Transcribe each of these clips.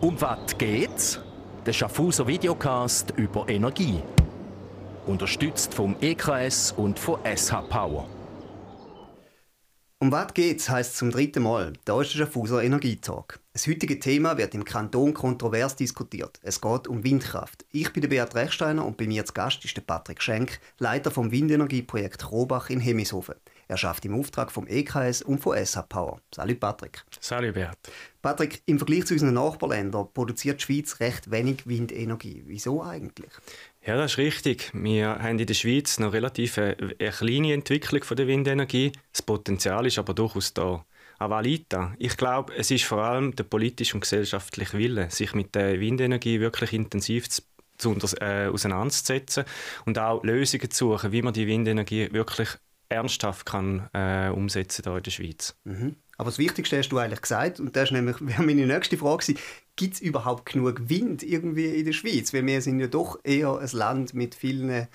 Um was geht's? Der Schaffhauser Videocast über Energie. Unterstützt vom EKS und von SH Power. Um was geht's heißt zum dritten Mal. Da ist der Schaffhauser Energietalk. Das heutige Thema wird im Kanton kontrovers diskutiert. Es geht um Windkraft. Ich bin der Beat Rechsteiner und bei mir zu Gast ist der Patrick Schenk, Leiter vom Windenergieprojekt Krobach in Hemishofen. Er schafft im Auftrag vom EKS und von SH Power. Salut Patrick. Salut Beat. Patrick, im Vergleich zu unseren Nachbarländern produziert die Schweiz recht wenig Windenergie. Wieso eigentlich? Ja, das ist richtig. Wir haben in der Schweiz noch relativ eine, eine kleine Entwicklung von der Windenergie. Das Potenzial ist aber durchaus da. Aber Alita, ich glaube, es ist vor allem der politische und gesellschaftliche Wille, sich mit der Windenergie wirklich intensiv zu, zu äh, auseinanderzusetzen und auch Lösungen zu suchen, wie man die Windenergie wirklich ernsthaft kann, äh, umsetzen hier in der Schweiz. Mhm. Aber das Wichtigste hast du eigentlich gesagt, und das ist nämlich meine nächste Frage gibt es überhaupt genug Wind irgendwie in der Schweiz? Weil wir sind ja doch eher ein Land mit vielen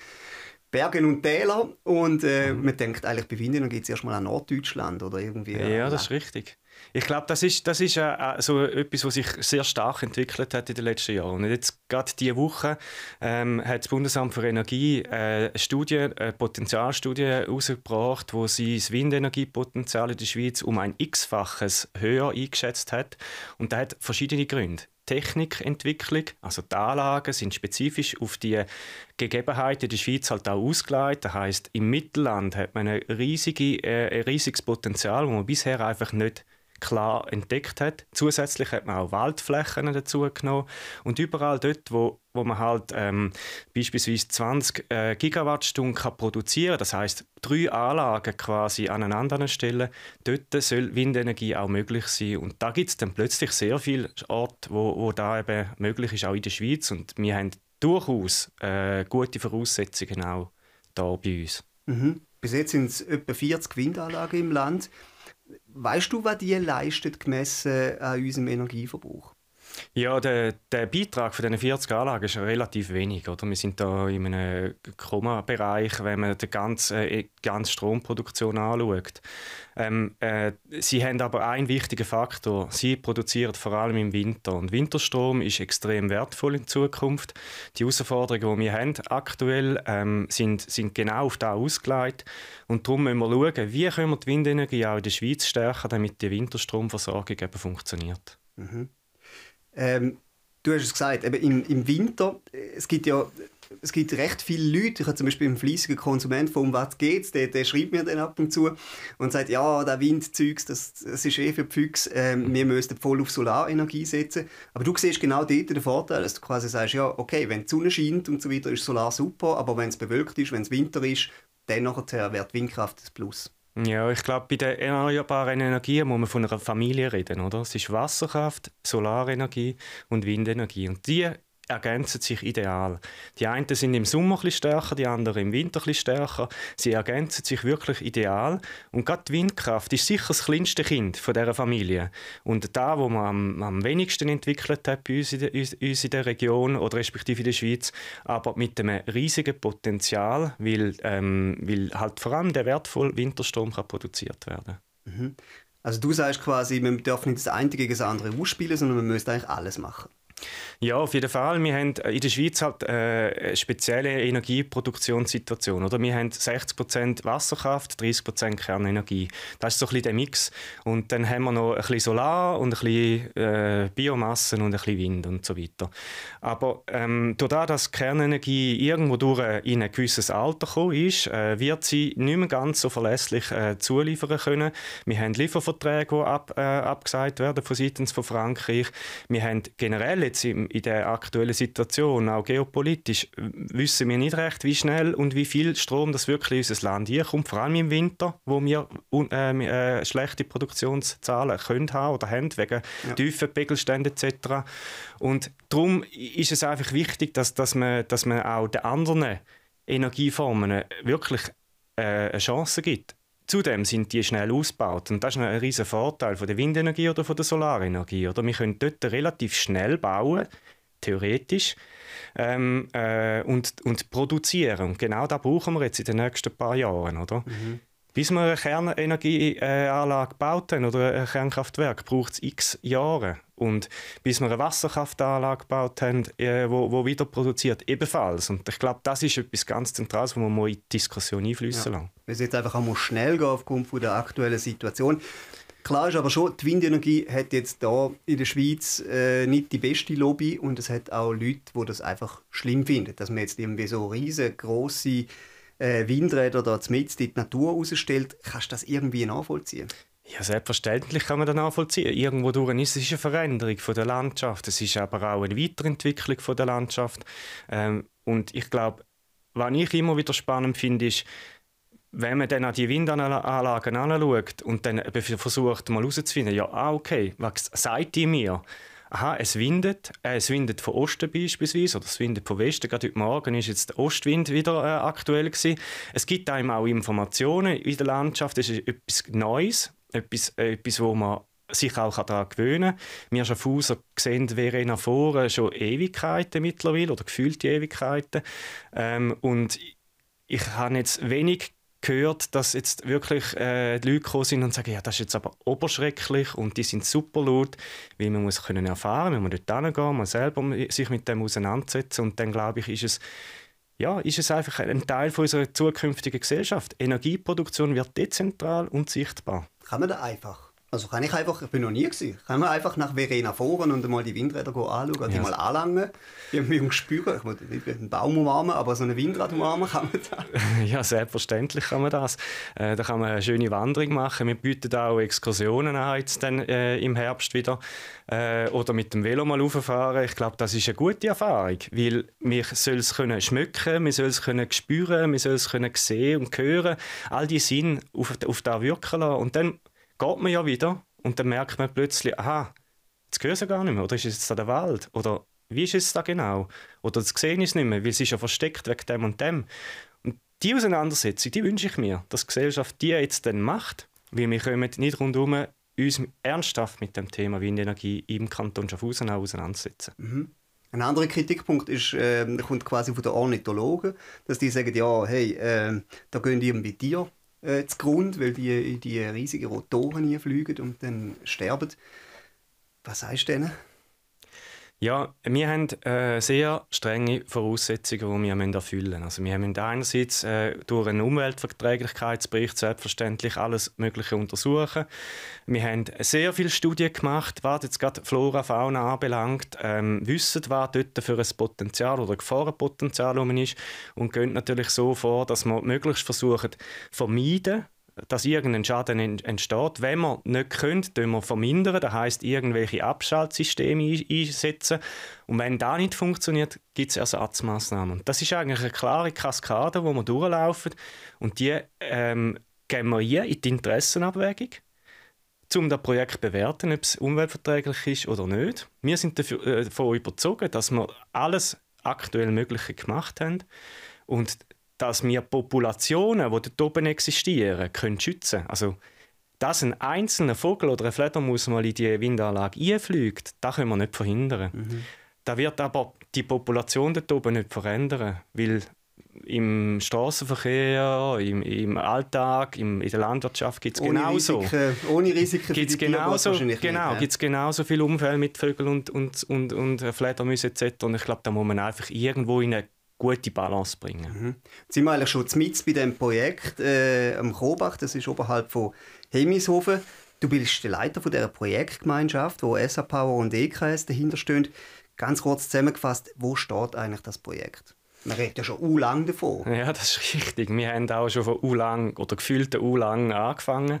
Bergen und Tälern und äh, mhm. man denkt eigentlich bei Winden geht es erstmal an Norddeutschland oder irgendwie. Ja, das ist richtig. Ich glaube, das ist, das ist äh, so etwas, was sich sehr stark entwickelt hat in den letzten Jahren. Und jetzt gerade diese Woche ähm, hat das Bundesamt für Energie äh, eine Studie, eine Potenzialstudie herausgebracht, wo sie das Windenergiepotenzial in der Schweiz um ein x-faches höher eingeschätzt hat. Und das hat verschiedene Gründe. Technikentwicklung, also die Anlagen sind spezifisch auf die Gegebenheiten der Schweiz halt auch ausgelegt. Das heißt, im Mittelland hat man ein, riesige, äh, ein riesiges Potenzial, das man bisher einfach nicht klar entdeckt hat. Zusätzlich hat man auch Waldflächen dazu genommen und überall dort, wo, wo man halt ähm, beispielsweise 20 äh, Gigawattstunden kann produzieren, das heißt drei Anlagen quasi an einer anderen Stelle, dort soll Windenergie auch möglich sein und da gibt es dann plötzlich sehr viele Orte, wo, wo da eben möglich ist, auch in der Schweiz und wir haben durchaus äh, gute Voraussetzungen auch da bei uns. Mhm. Bis jetzt sind es etwa 40 Windanlagen im Land. Weißt du, was die leistet gemessen an unserem Energieverbrauch? Ja, der, der Beitrag von diesen 40 Anlagen ist relativ wenig. Oder? Wir sind da in einem Komma-Bereich, wenn man die ganze, äh, ganze Stromproduktion anschaut. Ähm, äh, sie haben aber einen wichtigen Faktor. Sie produzieren vor allem im Winter. Und Winterstrom ist extrem wertvoll in Zukunft. Die Herausforderungen, die wir haben aktuell, ähm, sind, sind genau auf das ausgelegt. Und darum müssen wir schauen, wie können wir die Windenergie auch in der Schweiz stärken, damit die Winterstromversorgung eben funktioniert. Mhm. Ähm, du hast es gesagt, eben im, im Winter, es gibt ja es gibt recht viele Leute, ich habe zum Beispiel einen fleissigen Konsument, von um was geht's, der, der schreibt mir dann ab und zu und sagt, ja, der Windzeugs, das, das ist eh für die Füchse, ähm, wir müssen voll auf Solarenergie setzen. Aber du siehst genau dort den Vorteil, dass du quasi sagst, ja, okay, wenn die Sonne scheint und so weiter, ist Solar super, aber wenn es bewölkt ist, wenn es Winter ist, dann nachher wird Windkraft das Plus. Ja, ich glaube, bei den erneuerbaren Energien muss man von einer Familie reden, oder? Es ist Wasserkraft, Solarenergie und Windenergie. Und die ergänzen sich ideal. Die einen sind im Sommer ein stärker, die anderen im Winter ein stärker. Sie ergänzen sich wirklich ideal. Und gerade die Windkraft ist sicher das kleinste Kind von dieser Familie. Und da, wo man am, am wenigsten entwickelt hat bei uns in, der, uns in der Region oder respektive in der Schweiz, aber mit einem riesigen Potenzial, weil, ähm, weil halt vor allem der wertvolle Winterstrom kann produziert werden mhm. Also du sagst quasi, man darf nicht das eine gegen das andere ausspielen, sondern man müsste eigentlich alles machen. Ja, auf jeden Fall. Wir haben in der Schweiz halt äh, eine spezielle Energieproduktionssituation. Oder? Wir haben 60% Wasserkraft, 30% Kernenergie. Das ist so ein bisschen der Mix. Und dann haben wir noch ein bisschen Solar und ein bisschen äh, Biomassen und ein bisschen Wind und so weiter. Aber ähm, dadurch, dass Kernenergie irgendwo durch in ein gewisses Alter gekommen ist, äh, wird sie nicht mehr ganz so verlässlich äh, zuliefern können. Wir haben Lieferverträge, die ab, äh, abgesagt werden von seitens von Frankreich. Wir haben generell jetzt in der aktuellen Situation, auch geopolitisch, wissen wir nicht recht, wie schnell und wie viel Strom das wirklich in unser Land kommt, vor allem im Winter, wo wir äh, äh, schlechte Produktionszahlen können haben oder haben, wegen ja. tiefen Pegelständen etc. Und darum ist es einfach wichtig, dass, dass, man, dass man auch den anderen Energieformen wirklich äh, eine Chance gibt. Zudem sind die schnell ausgebaut und das ist ein riesiger Vorteil von der Windenergie oder von der Solarenergie. Oder? Wir können dort relativ schnell bauen, theoretisch, ähm, äh, und, und produzieren. Und genau das brauchen wir jetzt in den nächsten paar Jahren. Oder? Mhm. Bis wir eine Kernenergieanlage gebaut haben oder ein Kernkraftwerk, braucht es x Jahre. Und bis wir eine Wasserkraftanlage gebaut haben, äh, wo, wo wieder produziert, ebenfalls. Und ich glaube, das ist etwas ganz Zentrales, wo man mal in die Diskussion einfließen ja. lassen. Es jetzt einfach auch schnell gehen aufgrund der aktuellen Situation. Klar ist aber schon, die Windenergie hat jetzt da in der Schweiz äh, nicht die beste Lobby und es hat auch Leute, die das einfach schlimm finden, dass man jetzt irgendwie so riesengroße äh, Windräder da mit in die Natur rausstellt. Kannst du das irgendwie nachvollziehen? Ja, selbstverständlich kann man das nachvollziehen. Irgendwo durch ist es eine Veränderung von der Landschaft. Es ist aber auch eine Weiterentwicklung von der Landschaft. Ähm, und ich glaube, was ich immer wieder spannend finde, ist, wenn man dann an die Windanlagen anschaut und dann versucht mal herauszufinden, ja, ah, okay, was sagt die mir? Aha, es windet, äh, es windet von Osten beispielsweise, oder es windet von Westen. Gerade heute Morgen ist jetzt der Ostwind wieder äh, aktuell gewesen. Es gibt einem auch Informationen in der Landschaft, das ist etwas Neues, etwas, etwas wo man sich auch daran gewöhnen kann. Wir Schaffhauser sehen Verena Foren schon Ewigkeiten mittlerweile, oder gefühlte Ewigkeiten. Ähm, und ich habe jetzt wenig gehört, dass jetzt wirklich äh, die Leute gekommen sind und sagen, ja, das ist jetzt aber oberschrecklich und die sind super laut, weil man muss können erfahren, man muss dort hingehen, man selber sich mit dem auseinandersetzen und dann glaube ich, ist es ja, ist es einfach ein Teil von unserer zukünftigen Gesellschaft. Energieproduktion wird dezentral und sichtbar. Kann man da einfach also kann ich einfach, ich bin noch nie gewesen, kann man einfach nach Verena fahren und mal die Windräder anschauen, die ja. mal anlangen, irgendwie spüren. Ich muss nicht einen Baum umarmen, aber so eine Windrad umarmen kann man das. Ja, selbstverständlich kann man das. Äh, da kann man eine schöne Wanderung machen. Wir bieten auch Exkursionen an, jetzt dann, äh, im Herbst wieder. Äh, oder mit dem Velo mal rauffahren. Ich glaube, das ist eine gute Erfahrung, weil wir sollen es können schmecken, wir sollen es können spüren, wir sollen es können sehen und hören. All die Sinne auf, auf da wirken lassen. Und dann geht man ja wieder und dann merkt man plötzlich, aha, jetzt gehört es gar nicht mehr. Oder ist es jetzt da der Wald? Oder wie ist es da genau? Oder das sehen ist nicht mehr, weil es ist ja versteckt wegen dem und dem. Und die Auseinandersetzung, die wünsche ich mir, dass die Gesellschaft die jetzt dann macht, weil wir kommen nicht rundherum uns ernsthaft mit dem Thema Windenergie im Kanton Schaffhausen auseinandersetzen. Mhm. Ein anderer Kritikpunkt ist, äh, kommt quasi von den Ornithologen, dass die sagen, ja, hey, äh, da gehen irgendwie Tiere äh, zugrunde, weil die die riesigen Rotoren fliegen und dann sterben. Was sagst du denen? Ja, wir haben äh, sehr strenge Voraussetzungen, die wir erfüllen müssen. Also wir müssen einerseits äh, durch einen Umweltverträglichkeitsbericht selbstverständlich alles Mögliche untersuchen. Wir haben sehr viele Studien gemacht, was jetzt gerade Flora, Fauna anbelangt, ähm, wissen, was dort für ein Potenzial oder Gefahrenpotenzial ist und gehen natürlich so vor, dass wir möglichst versuchen, vermeiden, dass irgendein Schaden entsteht. Wenn wir nicht können, tun wir vermindern. Das heißt, irgendwelche Abschaltsysteme einsetzen. Und wenn das nicht funktioniert, gibt es Ersatzmaßnahmen. Das ist eigentlich eine klare Kaskade, wo wir durchlaufen. Und die ähm, geben wir hier in die Interessenabwägung um das Projekt zu bewerten, ob es umweltverträglich ist oder nicht. Wir sind äh, davon überzeugt, dass wir alles aktuell Mögliche gemacht haben. Und dass wir Populationen, die dort oben existieren, können schützen können. Also, dass ein einzelner Vogel oder ein Fledermaus mal in die Windanlage einfliegt, das können wir nicht verhindern. Mhm. Da wird aber die Population dort oben nicht verändern, weil im Straßenverkehr, im, im Alltag, im, in der Landwirtschaft gibt es genauso. Risiken, ohne Risiken gibt's für die genauso, Genau, gibt es genauso viele Umfälle mit Vögeln und, und, und, und Fledermäusen etc. Und ich glaube, da muss man einfach irgendwo in eine gute Balance bringen. Mhm. Jetzt sind wir eigentlich schon mit bei diesem Projekt äh, am Kobach, das ist oberhalb von Hemishofen. Du bist der Leiter von dieser Projektgemeinschaft, wo SA Power und EKS dahinter stehen. Ganz kurz zusammengefasst, wo steht eigentlich das Projekt? Man redet ja schon u lang davon. Ja, das ist richtig. Wir haben auch schon von u lang oder gefühlt u lang angefangen.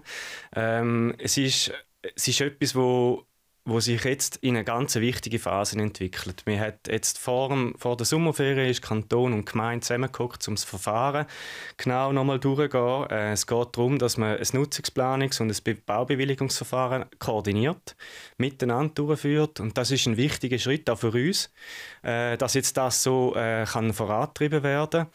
Ähm, es ist es ist etwas, wo wo sich jetzt in eine ganz wichtige Phase entwickelt. Wir hat jetzt vor, vor der Sommerferien ist Kanton und Gemeinde zusammengeguckt, um das Verfahren genau nochmal durchzugehen. Äh, es geht darum, dass man ein Nutzungsplanungs- und ein Baubewilligungsverfahren koordiniert, miteinander durchführt. Und das ist ein wichtiger Schritt auch für uns, äh, dass jetzt das so äh, kann vorangetrieben werden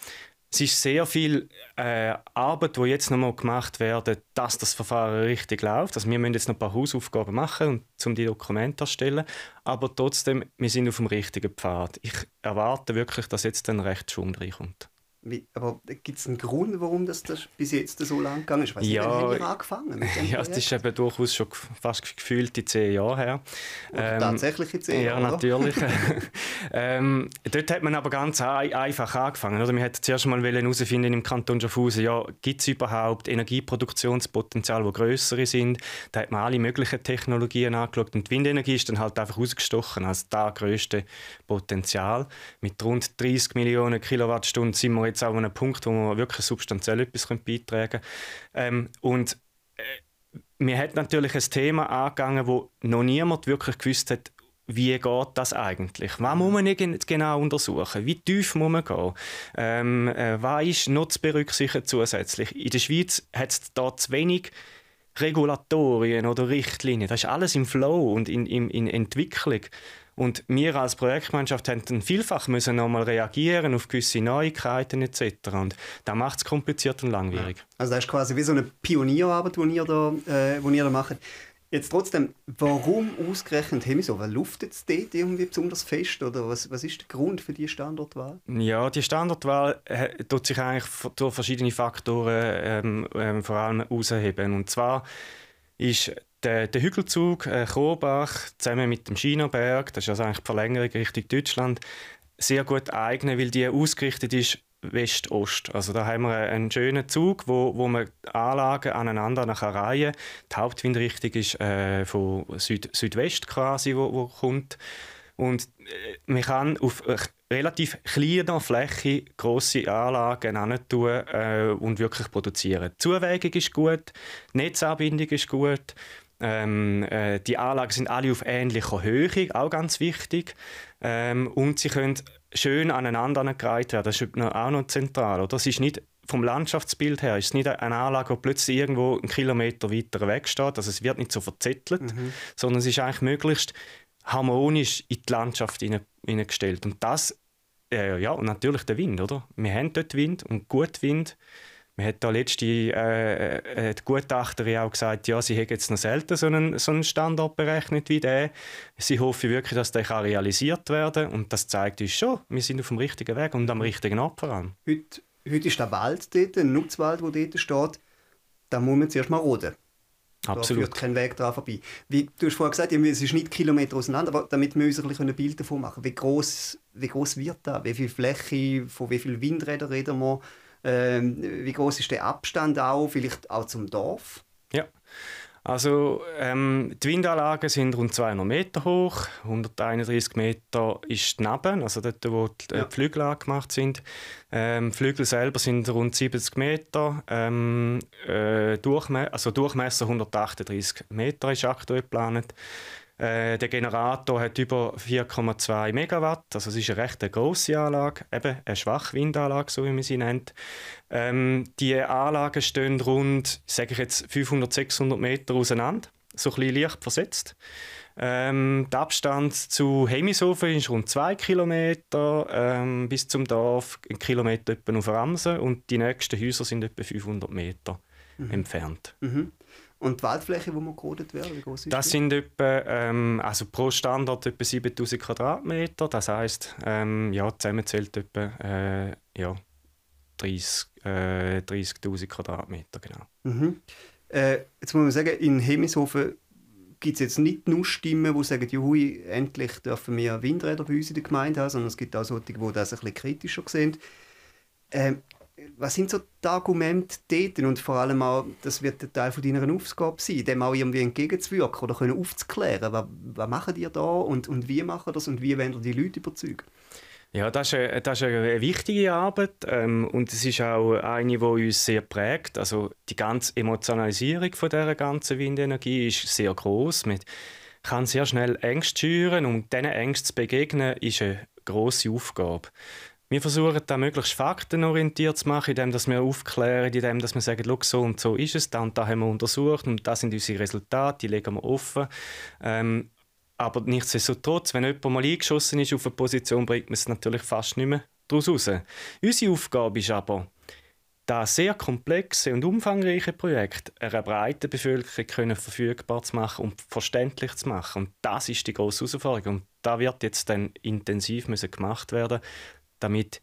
es ist sehr viel äh, Arbeit, die jetzt noch mal gemacht werden, dass das Verfahren richtig läuft. Also wir müssen jetzt noch ein paar Hausaufgaben machen, um die Dokumente zu erstellen. Aber trotzdem, wir sind auf dem richtigen Pfad. Ich erwarte wirklich, dass jetzt dann recht Schwung reinkommt. Aber gibt es einen Grund, warum das, das bis jetzt so lang gegangen ist? Weiss ja, wir angefangen mit dem Ja, das ist eben durchaus schon fast gefühlt die zehn Jahre her. Ähm, tatsächlich in zehn Jahren, Ja, natürlich. ähm, dort hat man aber ganz einfach angefangen. Oder? Man hat zuerst mal herausfinden im Kanton Schaffhausen, ja, gibt es überhaupt Energieproduktionspotenzial, die größere sind? Da hat man alle möglichen Technologien angeschaut und die Windenergie ist dann halt einfach ausgestochen als das grösste Potenzial. Mit rund 30 Millionen Kilowattstunden sind wir jetzt auch an einem Punkt, wo man wirklich substanziell etwas beitragen können. Ähm, und äh, mir hat natürlich ein Thema angegangen, wo noch niemand wirklich gewusst hat, wie geht das eigentlich? Was muss man genau untersuchen? Wie tief muss man gehen? Ähm, äh, was ist noch zu berücksichtigen zusätzlich? In der Schweiz hat es da zu wenig Regulatorien oder Richtlinien. Das ist alles im Flow und in, in, in Entwicklung. Und wir als Projektmannschaft dann vielfach müssen nochmal reagieren auf gewisse Neuigkeiten etc. Und das macht es kompliziert und langwierig. Ja. Also das ist quasi wie so eine Pionierarbeit, die ihr da, äh, die ihr da macht. Jetzt trotzdem, warum ausgerechnet Hemiso? Weil luftet es dort irgendwie besonders fest? Oder was, was ist der Grund für die Standortwahl? Ja, die Standortwahl äh, tut sich eigentlich durch verschiedene Faktoren ähm, ähm, vor allem herausheben. Und zwar ist der, der Hügelzug äh, Kobach zusammen mit dem Schinoberg, das ist also eigentlich die Verlängerung Richtung Deutschland, sehr gut eignen, weil die ausgerichtet ist West-Ost. Also da haben wir einen schönen Zug, wo, wo man Anlagen aneinander nachher reihen. Die Hauptwindrichtung ist äh, von Süd Südwest quasi, wo, wo kommt. Und äh, man kann auf relativ kleiner Fläche grosse Anlagen tun äh, und wirklich produzieren. Die Zuwägung ist gut, die Netzanbindung ist gut ähm, äh, die Anlagen sind alle auf ähnlicher Höhe, auch ganz wichtig. Ähm, und sie können schön aneinander gereiht werden. Das ist auch noch zentral. Oder? Das ist nicht vom Landschaftsbild her ist es nicht eine Anlage, die plötzlich irgendwo einen Kilometer weiter weg steht. Also es wird nicht so verzettelt, mhm. sondern es ist eigentlich möglichst harmonisch in die Landschaft hineingestellt. Und das, äh, ja, und natürlich der Wind, oder? Wir haben dort Wind und gut Wind. Man hat da letzte äh, äh, die Gutachterin auch gesagt, ja, sie hätte jetzt noch selten so einen, so einen Standort berechnet wie der. Sie hoffen wirklich, dass der kann realisiert werden und das zeigt uns schon, wir sind auf dem richtigen Weg und am richtigen Ort voran. Heute, heute ist der Wald dort, ein Nutzwald, der dort steht. Da muss man zuerst mal roden. Absolut. Da führt kein Weg daran vorbei. Wie, du hast vorhin gesagt, es ist nicht Kilometer auseinander, aber damit wir uns ein, bisschen ein Bild davon machen wie groß wie groß wird das? Wie viel Fläche, von wie vielen Windrädern reden wir? Ähm, wie groß ist der Abstand auch, vielleicht auch zum Dorf? Ja, also ähm, die Windanlagen sind rund 200 Meter hoch, 131 Meter ist neben, also dort, wo die, ja. Flügel angemacht sind. Ähm, Flügel selber sind rund 70 Meter, ähm, äh, Durchme also Durchmesser 138 Meter ist aktuell geplant. Äh, der Generator hat über 4,2 Megawatt, also es ist eine recht große Anlage, eben eine Schwachwindanlage, so wie man sie nennt. Ähm, die Anlagen stehen rund, sage ich jetzt, 500, 600 Meter auseinander, so ein bisschen leicht versetzt. Ähm, der Abstand zu Hemishofen ist rund 2 Kilometer ähm, bis zum Dorf, ein Kilometer etwa auf Ramsen und die nächsten Häuser sind etwa 500 Meter mhm. entfernt. Mhm. Und die Waldfläche, die man gerodet wird, wie groß ist Das die? sind etwa, ähm, also pro Standort etwa 7000 Quadratmeter. Das heisst, ähm, ja, zusammenzählt etwa äh, ja, 30.000 äh, 30 Quadratmeter, genau. Mhm. Äh, jetzt muss man sagen, in Hemishofen gibt es jetzt nicht nur Stimmen, die sagen, juhui, endlich dürfen wir Windräder bei uns in der Gemeinde haben, sondern es gibt auch solche, die das ein bisschen kritischer sehen. Ähm, was sind so die Argumente dort? Und vor allem auch, das wird ein Teil von deiner Aufgabe sein, dem auch irgendwie entgegenzuwirken oder können aufzuklären. Was, was machen ihr da und, und wie machen das und wie ihr die Leute überzeugen? Ja, das ist eine, das ist eine wichtige Arbeit ähm, und es ist auch eine, die uns sehr prägt. Also die ganze Emotionalisierung von dieser ganzen Windenergie ist sehr groß. Man kann sehr schnell Ängste schüren und diesen Ängsten zu begegnen, ist eine grosse Aufgabe. Wir versuchen da möglichst faktenorientiert zu machen, indem wir aufklären, indem wir sagen, so und so ist es, da und da haben wir untersucht und das sind unsere Resultate, die legen wir offen. Ähm, aber nichtsdestotrotz, wenn jemand mal eingeschossen ist auf eine Position, bringt man es natürlich fast nicht mehr daraus raus. Unsere Aufgabe ist aber, das sehr komplexe und umfangreiche Projekt einer breiten Bevölkerung können verfügbar zu machen und verständlich zu machen. Und das ist die grosse Herausforderung. Und da wird jetzt dann intensiv müssen gemacht werden, damit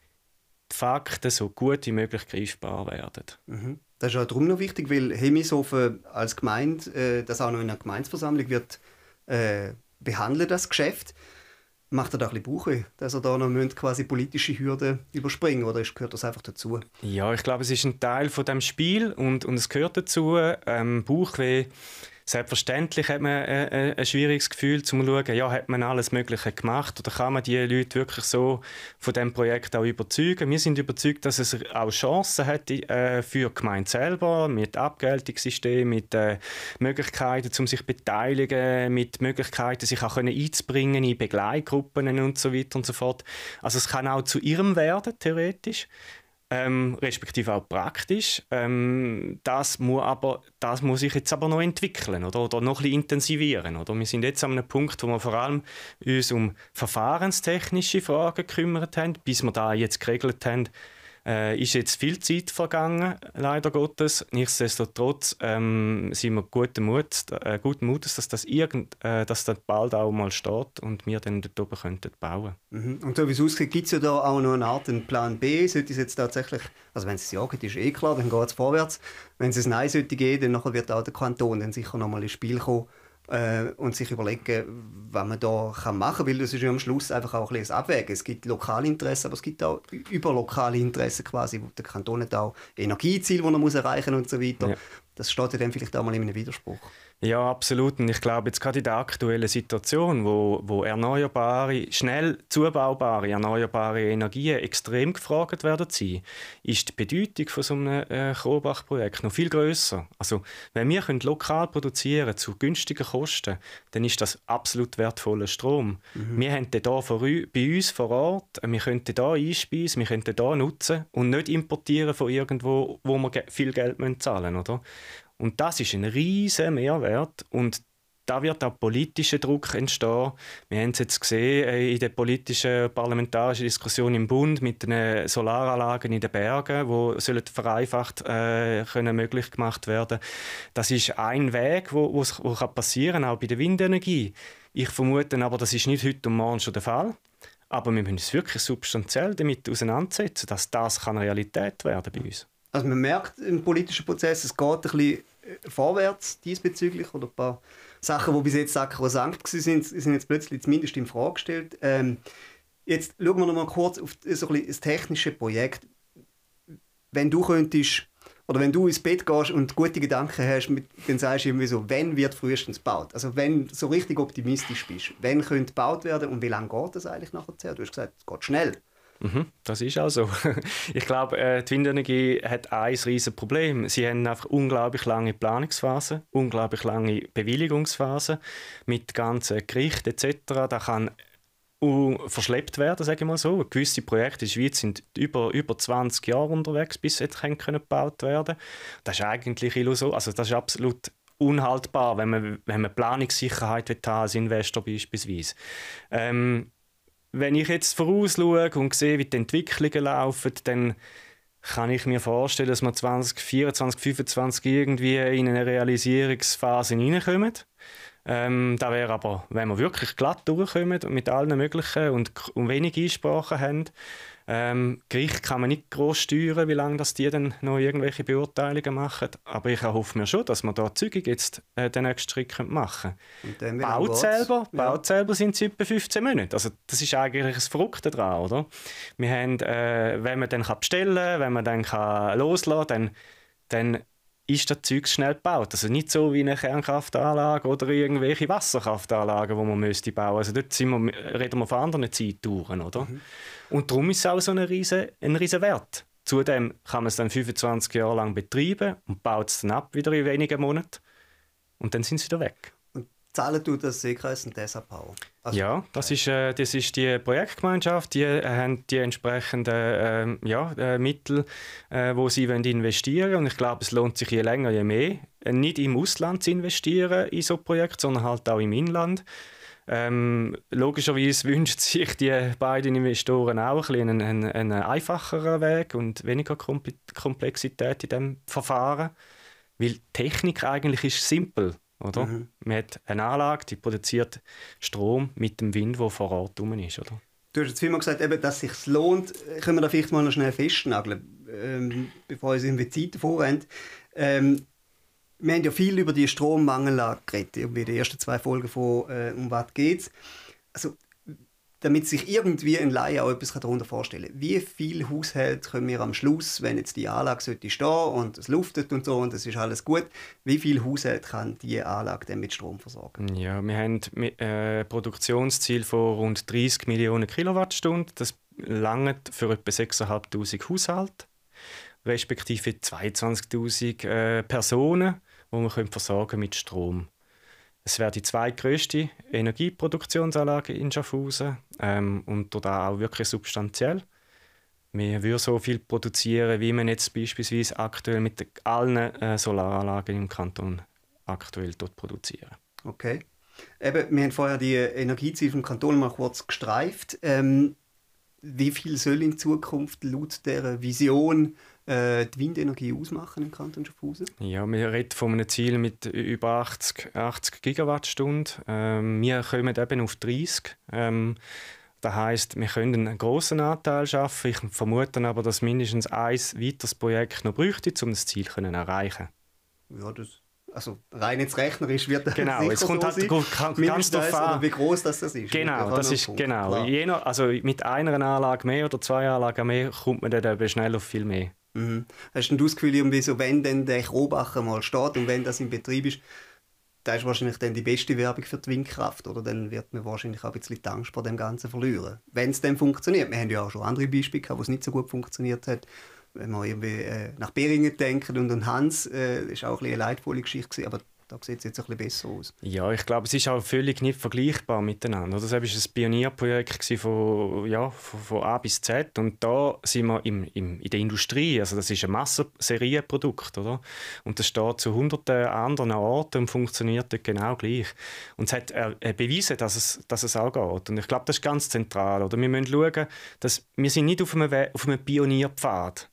die Fakten so gut wie möglich greifbar werden. Mhm. Das ist auch darum noch wichtig, weil Hemishofen als Gemeinde, äh, das auch noch in einer Gemeindeversammlung wird äh, behandeln, das Geschäft. Macht er da ein bisschen Bauchweh, dass er da noch quasi politische Hürden überspringen oder gehört das einfach dazu? Ja, ich glaube, es ist ein Teil von dem Spiel und, und es gehört dazu. Ähm, Bauchweh Selbstverständlich hat man ein, äh, äh, ein schwieriges Gefühl, zu schauen, ja, hat man alles Mögliche gemacht oder kann man die Leute wirklich so von dem Projekt auch überzeugen. Wir sind überzeugt, dass es auch Chancen hat äh, für die Gemeinde selber, mit Abgeltungssystem, mit Möglichkeiten, um sich zu beteiligen, mit Möglichkeiten, sich auch einzubringen in Begleitgruppen und so weiter und so fort. Also es kann auch zu ihrem werden, theoretisch ähm, respektive auch praktisch. Ähm, das, muss aber, das muss sich jetzt aber noch entwickeln oder, oder noch ein intensivieren. Oder? Wir sind jetzt an einem Punkt, wo wir vor allem uns um verfahrenstechnische Fragen gekümmert haben, bis wir da jetzt geregelt haben, äh, ist jetzt viel Zeit vergangen, leider Gottes. Nichtsdestotrotz ähm, sind wir guten, Mut, äh, guten Mutes, dass das, irgend, äh, dass das bald auch mal steht und wir dann dort oben könnten bauen mhm. Und so wie es aussieht, gibt es ja da auch noch eine Art einen Plan B. Sollte es jetzt tatsächlich, also wenn es ja geht, ist eh klar, dann geht es vorwärts. Wenn es ein Nein sollte gehen, dann wird auch der Kanton dann sicher noch mal ins Spiel kommen äh, und sich überlegen, was man da kann machen kann, weil das ist ja am Schluss einfach auch ein, ein Abwägen. Es gibt lokale Interessen, aber es gibt auch überlokale Interessen quasi, wo der Kanton hat auch Energieziele, die er muss erreichen und so weiter. Ja. Das steht ja dann vielleicht auch mal in einem Widerspruch. Ja, absolut. Und ich glaube, jetzt gerade in der aktuellen Situation, wo, wo erneuerbare, schnell zubaubare erneuerbare Energien extrem gefragt werden sein, ist die Bedeutung von so einem äh, Kohlbach-Projekt noch viel größer. Also, wenn wir können lokal produzieren zu günstigen Kosten, dann ist das absolut wertvoller Strom. Mhm. Wir haben den hier bei uns vor Ort, wir könnten hier einspeisen, wir könnten hier nutzen und nicht importieren von irgendwo, wo wir viel Geld zahlen müssen, oder? Und das ist ein riesiger Mehrwert und da wird auch politischer Druck entstehen. Wir haben es jetzt gesehen äh, in der politischen parlamentarischen Diskussion im Bund mit den Solaranlagen in den Bergen, wo sollen vereinfacht äh, können möglich gemacht werden. Das ist ein Weg, wo, wo kann passieren, auch bei der Windenergie. Ich vermute aber, das ist nicht heute und morgen schon der Fall. Aber wir müssen uns wirklich substanziell damit auseinandersetzen, dass das kann Realität werden bei uns. Also man merkt im politischen Prozess, es geht ein bisschen äh, vorwärts diesbezüglich oder ein paar Sachen, die bis jetzt sakrosankt sind, sind jetzt plötzlich zumindest in Frage gestellt. Ähm, jetzt schauen wir noch mal kurz auf so ein das technische Projekt. Wenn du könntest oder wenn du ins Bett gehst und gute Gedanken hast, dann sagst du irgendwie so, wenn wird frühestens gebaut? Also wenn du so richtig optimistisch bist, wenn könnte gebaut werden und wie lange geht das eigentlich nachher? Du hast gesagt, es geht schnell. Mhm, das ist auch so. Ich glaube, äh, die Windenergie hat ein riesiges Problem. Sie haben einfach unglaublich lange Planungsphasen, unglaublich lange Bewilligungsphasen mit ganzen Gerichten etc. Da kann verschleppt werden, sage ich mal so. Gewisse Projekte in der Schweiz sind über, über 20 Jahre unterwegs, bis sie gebaut werden Das ist eigentlich illusor. Also das ist absolut unhaltbar, wenn man, wenn man Planungssicherheit will als Investor beispielsweise. Ähm, wenn ich jetzt vorausschaue und sehe, wie die Entwicklungen laufen, dann kann ich mir vorstellen, dass wir 2024, 2025 irgendwie in eine Realisierungsphase hineinkommen. Ähm, da wäre aber, wenn wir wirklich glatt durchkommen und mit allen möglichen und, und wenig Einsprachen haben, ähm, Gericht kann man nicht groß steuern, wie lange das die dann noch irgendwelche Beurteilungen machen. Aber ich erhoffe mir schon, dass wir da zügig jetzt äh, den nächsten Schritt machen können. Baut selber, ja. baut selber sind es etwa 15 Monate. Also das ist eigentlich das Verrückte daran, oder? Wir haben, äh, wenn man dann kann bestellen kann, wenn man dann kann loslassen kann, dann, dann ist das Zeug schnell gebaut. Also nicht so wie eine Kernkraftanlage oder irgendwelche Wasserkraftanlagen, die man müsste bauen. Also dort sind wir, reden wir von anderen Zeitdauern, oder? Mhm. Und darum ist es auch so ein riesen, ein riesen Wert. Zudem kann man es dann 25 Jahre lang betreiben und baut es dann ab wieder in wenigen Monaten. Und dann sind sie wieder weg. Und zahlen tut das Seekreis und deshalb auch? Also, ja, das ist, äh, das ist die Projektgemeinschaft, die äh, haben die entsprechenden äh, ja, äh, Mittel, äh, wo sie wollen investieren Und ich glaube, es lohnt sich je länger, je mehr, äh, nicht im Ausland zu investieren in so Projekte, sondern halt auch im Inland. Ähm, logischerweise wünschen sich die beiden Investoren auch ein einen, einen, einen einfacheren Weg und weniger Komplexität in dem Verfahren, weil die Technik eigentlich ist simpel, oder? Mhm. Man hat eine Anlage, die produziert Strom mit dem Wind, der vor Ort rum ist, oder? du hast jetzt vielmal gesagt, eben, dass es sich lohnt. Können wir da vielleicht mal noch schnell festnageln, ähm, bevor uns irgendwie Zeit vorrennt. Ähm, wir haben ja viel über die Strommangellage geredet, irgendwie die ersten zwei Folgen von äh, «Um was geht's?». Also, damit sich irgendwie ein Laie auch etwas darunter vorstellen kann. Wie viele Haushalte können wir am Schluss, wenn jetzt die Anlage sollte stehen und es luftet und so und es ist alles gut, wie viele Haushalte kann diese Anlage denn mit Strom versorgen? Ja, wir haben ein äh, Produktionsziel von rund 30 Millionen Kilowattstunden. Das langt für etwa 6'500 Haushalte, respektive 22'000 äh, Personen die wir versorgen mit Strom. Es wäre die zweitgrößte Energieproduktionsanlage in Schaffhausen ähm, und dort auch wirklich substanziell. Wir würden so viel produzieren, wie man jetzt beispielsweise aktuell mit allen äh, Solaranlagen im Kanton aktuell dort produzieren. Okay. Eben, wir haben vorher die Energieziele vom Kanton mal kurz gestreift. Ähm, wie viel soll in Zukunft laut dieser Vision äh, die Windenergie ausmachen im Kanton Schaffhausen? Ja, wir reden von einem Ziel mit über 80, 80 Gigawattstunden. Ähm, wir kommen eben auf 30. Ähm, das heißt, wir können einen grossen Anteil schaffen. Ich vermute aber, dass mindestens ein weiteres Projekt noch bräuchte, um das Ziel zu erreichen. Ja, das also rein jetzt rechnerisch wird das genau, es kommt so halt sein. ganz darauf an, wie groß das, das ist. Genau, das ist genau. Jener, also mit einer Anlage mehr oder zwei Anlagen mehr kommt man dann eben schnell auf viel mehr. Mhm. Hast du das Gefühl, so, wenn dann der Krobacher mal steht und wenn das in Betrieb ist, das ist wahrscheinlich dann die beste Werbung für die Windkraft, oder? Dann wird man wahrscheinlich auch ein bisschen die Angst vor dem Ganzen verlieren. Wenn es dann funktioniert. Wir haben ja auch schon andere Beispiele gehabt, wo es nicht so gut funktioniert hat. Wenn man irgendwie äh, nach Beringen denkt und an Hans, äh, ist auch ein eine leidvolle Geschichte aber da sieht es jetzt ein bisschen besser aus. Ja, ich glaube, es ist auch völlig nicht vergleichbar miteinander. Das war ein Pionierprojekt von, ja, von, von, A bis Z und da sind wir im, im, in der Industrie, also das ist ein Massenserienprodukt, oder? Und das steht zu hunderten anderen Orten und funktioniert dort genau gleich. Und es hat äh, bewiesen, dass es, dass es auch geht. Und ich glaube, das ist ganz zentral. Oder? Wir müssen schauen, dass wir sind nicht auf einem, auf einem Pionierpfad.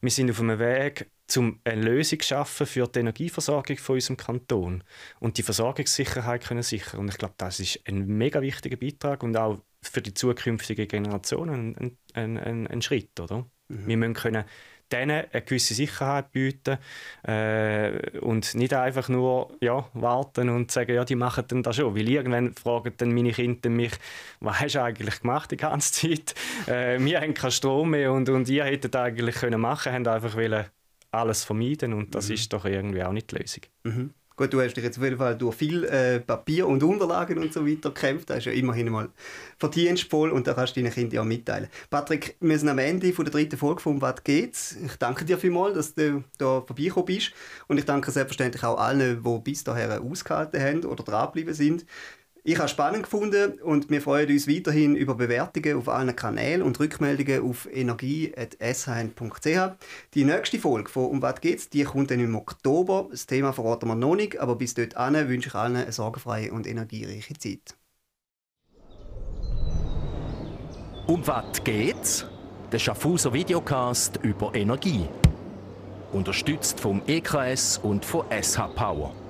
Wir sind auf einem Weg, um eine Lösung zu schaffen für die Energieversorgung von unserem Kanton und die Versorgungssicherheit können sichern. Und ich glaube, das ist ein mega wichtiger Beitrag und auch für die zukünftigen Generationen ein, ein, ein, ein Schritt. Oder? Mhm. Wir müssen können denen eine gewisse Sicherheit bieten äh, und nicht einfach nur ja, warten und sagen, ja, die machen dann das schon. Weil irgendwann fragen dann meine Kinder mich, was hast du eigentlich gemacht die ganze Zeit? Äh, wir haben keinen Strom mehr und, und ihr hättet eigentlich können machen, haben einfach wollen alles vermeiden und das mhm. ist doch irgendwie auch nicht die Lösung. Mhm. Gut, du hast dich jetzt auf jeden Fall durch viel äh, Papier und Unterlagen und so weiter gekämpft. Das ist ja immerhin mal verdienstvoll und da kannst du deinen Kindern auch mitteilen. Patrick, wir sind am Ende von der dritten Folge von «Was geht's?». Ich danke dir vielmals, dass du da vorbeigekommen bist und ich danke selbstverständlich auch allen, die bis dahin ausgehalten haben oder dranbleiben sind. Ich habe spannend gefunden und wir freuen uns weiterhin über Bewertungen auf allen Kanälen und Rückmeldungen auf energie.shn.ch. Die nächste Folge von «Um was geht's?» die kommt dann im Oktober. Das Thema verraten wir noch nicht, aber bis dort wünsche ich allen eine sorgenfreie und energiereiche Zeit. «Um was geht's?» Der Schaffhauser Videocast über Energie. Unterstützt vom EKS und von SH Power.